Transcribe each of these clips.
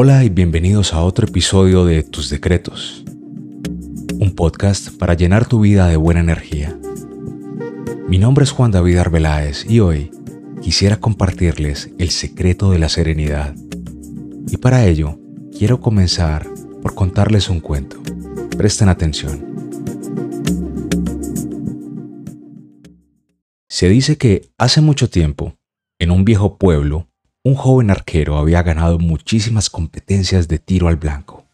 Hola y bienvenidos a otro episodio de Tus Decretos, un podcast para llenar tu vida de buena energía. Mi nombre es Juan David Arbeláez y hoy quisiera compartirles el secreto de la serenidad. Y para ello, quiero comenzar por contarles un cuento. Presten atención. Se dice que hace mucho tiempo, en un viejo pueblo, un joven arquero había ganado muchísimas competencias de tiro al blanco.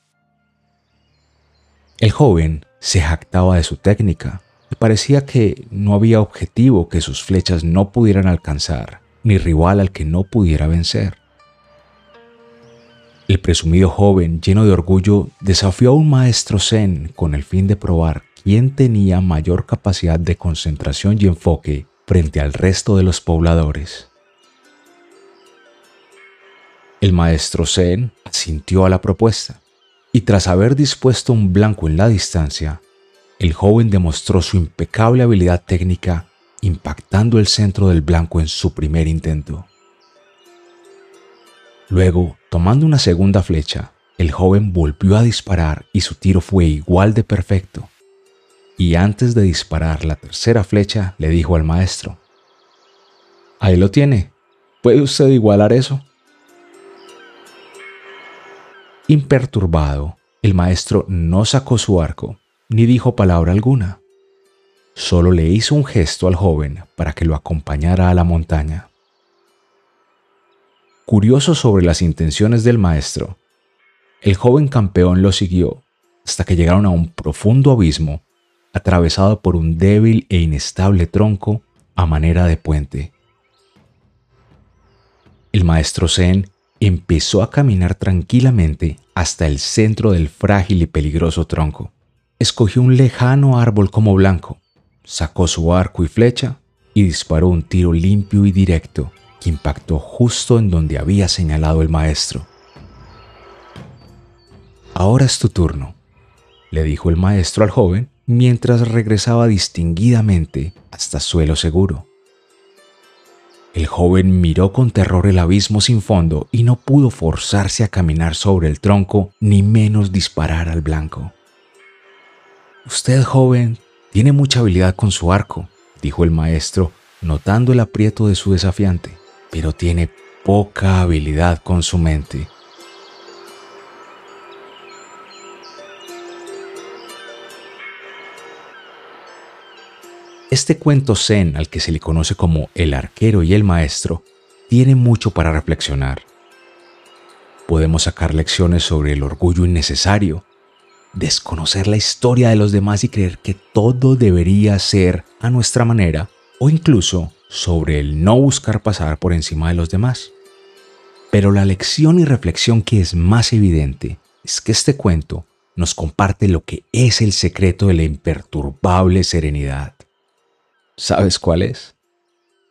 El joven se jactaba de su técnica y parecía que no había objetivo que sus flechas no pudieran alcanzar, ni rival al que no pudiera vencer. El presumido joven, lleno de orgullo, desafió a un maestro zen con el fin de probar quién tenía mayor capacidad de concentración y enfoque frente al resto de los pobladores. El maestro Zen asintió a la propuesta, y tras haber dispuesto un blanco en la distancia, el joven demostró su impecable habilidad técnica impactando el centro del blanco en su primer intento. Luego, tomando una segunda flecha, el joven volvió a disparar y su tiro fue igual de perfecto. Y antes de disparar la tercera flecha, le dijo al maestro, Ahí lo tiene, ¿puede usted igualar eso? Imperturbado, el maestro no sacó su arco ni dijo palabra alguna. Solo le hizo un gesto al joven para que lo acompañara a la montaña. Curioso sobre las intenciones del maestro, el joven campeón lo siguió hasta que llegaron a un profundo abismo atravesado por un débil e inestable tronco a manera de puente. El maestro Zen empezó a caminar tranquilamente hasta el centro del frágil y peligroso tronco. Escogió un lejano árbol como blanco, sacó su arco y flecha y disparó un tiro limpio y directo que impactó justo en donde había señalado el maestro. Ahora es tu turno, le dijo el maestro al joven mientras regresaba distinguidamente hasta suelo seguro. El joven miró con terror el abismo sin fondo y no pudo forzarse a caminar sobre el tronco ni menos disparar al blanco. Usted, joven, tiene mucha habilidad con su arco, dijo el maestro, notando el aprieto de su desafiante, pero tiene poca habilidad con su mente. Este cuento zen al que se le conoce como el arquero y el maestro tiene mucho para reflexionar. Podemos sacar lecciones sobre el orgullo innecesario, desconocer la historia de los demás y creer que todo debería ser a nuestra manera, o incluso sobre el no buscar pasar por encima de los demás. Pero la lección y reflexión que es más evidente es que este cuento nos comparte lo que es el secreto de la imperturbable serenidad. ¿Sabes cuál es?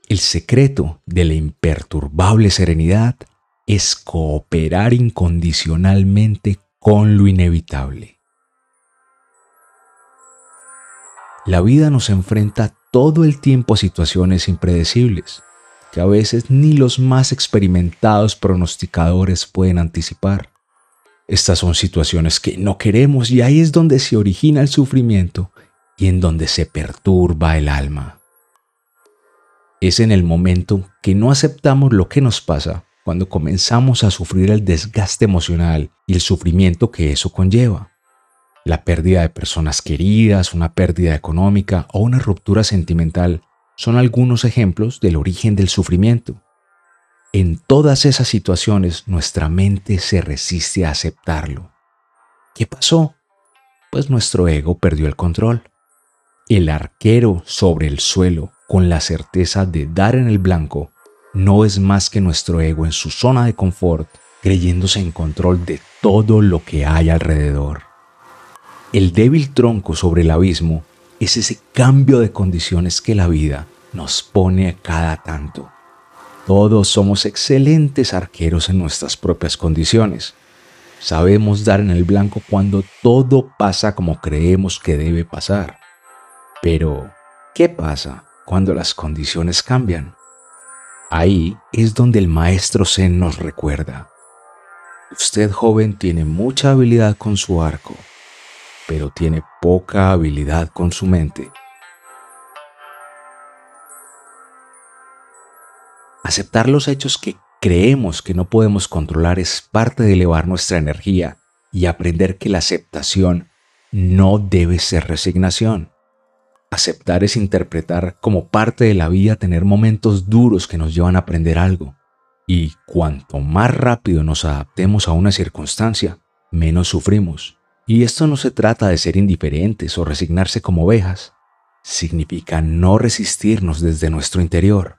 El secreto de la imperturbable serenidad es cooperar incondicionalmente con lo inevitable. La vida nos enfrenta todo el tiempo a situaciones impredecibles que a veces ni los más experimentados pronosticadores pueden anticipar. Estas son situaciones que no queremos y ahí es donde se origina el sufrimiento y en donde se perturba el alma. Es en el momento que no aceptamos lo que nos pasa cuando comenzamos a sufrir el desgaste emocional y el sufrimiento que eso conlleva. La pérdida de personas queridas, una pérdida económica o una ruptura sentimental son algunos ejemplos del origen del sufrimiento. En todas esas situaciones nuestra mente se resiste a aceptarlo. ¿Qué pasó? Pues nuestro ego perdió el control. El arquero sobre el suelo, con la certeza de dar en el blanco, no es más que nuestro ego en su zona de confort, creyéndose en control de todo lo que hay alrededor. El débil tronco sobre el abismo es ese cambio de condiciones que la vida nos pone a cada tanto. Todos somos excelentes arqueros en nuestras propias condiciones. Sabemos dar en el blanco cuando todo pasa como creemos que debe pasar. Pero, ¿qué pasa cuando las condiciones cambian? Ahí es donde el maestro Zen nos recuerda. Usted joven tiene mucha habilidad con su arco, pero tiene poca habilidad con su mente. Aceptar los hechos que creemos que no podemos controlar es parte de elevar nuestra energía y aprender que la aceptación no debe ser resignación. Aceptar es interpretar como parte de la vida tener momentos duros que nos llevan a aprender algo. Y cuanto más rápido nos adaptemos a una circunstancia, menos sufrimos. Y esto no se trata de ser indiferentes o resignarse como ovejas. Significa no resistirnos desde nuestro interior.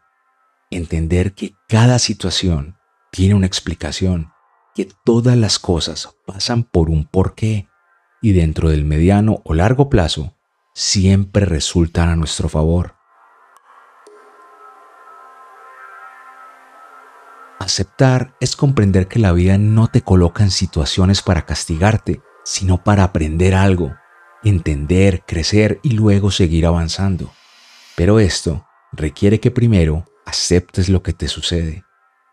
Entender que cada situación tiene una explicación, que todas las cosas pasan por un porqué y dentro del mediano o largo plazo siempre resultan a nuestro favor. Aceptar es comprender que la vida no te coloca en situaciones para castigarte, sino para aprender algo, entender, crecer y luego seguir avanzando. Pero esto requiere que primero aceptes lo que te sucede.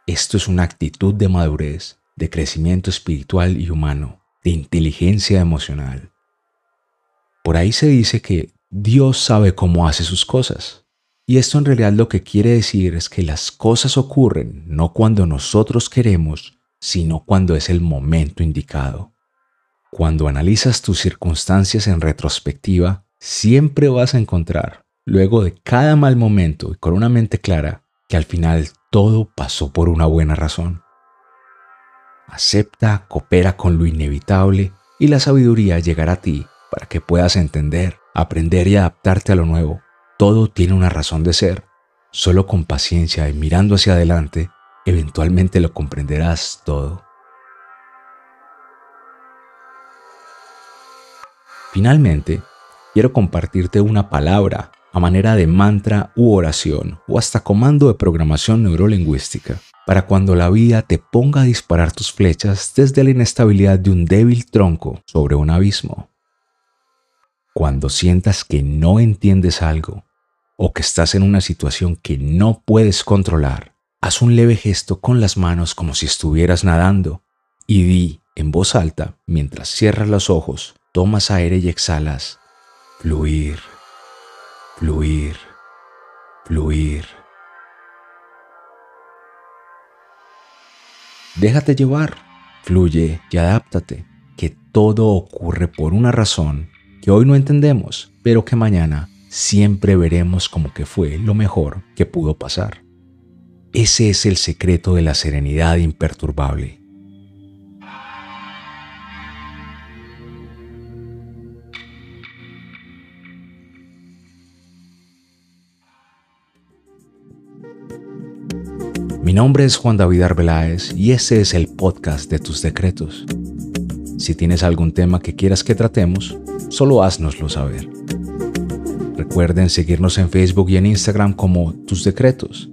Esto es una actitud de madurez, de crecimiento espiritual y humano, de inteligencia emocional. Por ahí se dice que Dios sabe cómo hace sus cosas. Y esto en realidad lo que quiere decir es que las cosas ocurren no cuando nosotros queremos, sino cuando es el momento indicado. Cuando analizas tus circunstancias en retrospectiva, siempre vas a encontrar, luego de cada mal momento y con una mente clara, que al final todo pasó por una buena razón. Acepta, coopera con lo inevitable y la sabiduría llegará a ti para que puedas entender, aprender y adaptarte a lo nuevo. Todo tiene una razón de ser. Solo con paciencia y mirando hacia adelante, eventualmente lo comprenderás todo. Finalmente, quiero compartirte una palabra a manera de mantra u oración o hasta comando de programación neurolingüística para cuando la vida te ponga a disparar tus flechas desde la inestabilidad de un débil tronco sobre un abismo. Cuando sientas que no entiendes algo o que estás en una situación que no puedes controlar, haz un leve gesto con las manos como si estuvieras nadando y di en voz alta mientras cierras los ojos tomas aire y exhalas. Fluir, fluir, fluir. Déjate llevar, fluye y adáptate, que todo ocurre por una razón que hoy no entendemos, pero que mañana siempre veremos como que fue lo mejor que pudo pasar. Ese es el secreto de la serenidad imperturbable. Mi nombre es Juan David Arbeláez y este es el podcast de tus decretos. Si tienes algún tema que quieras que tratemos, solo haznoslo saber. Recuerden seguirnos en Facebook y en Instagram como Tus Decretos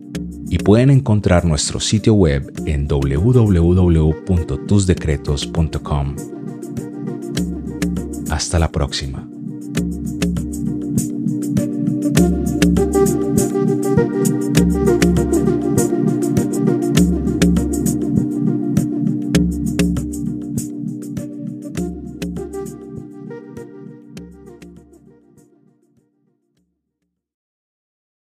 y pueden encontrar nuestro sitio web en www.tusdecretos.com. Hasta la próxima.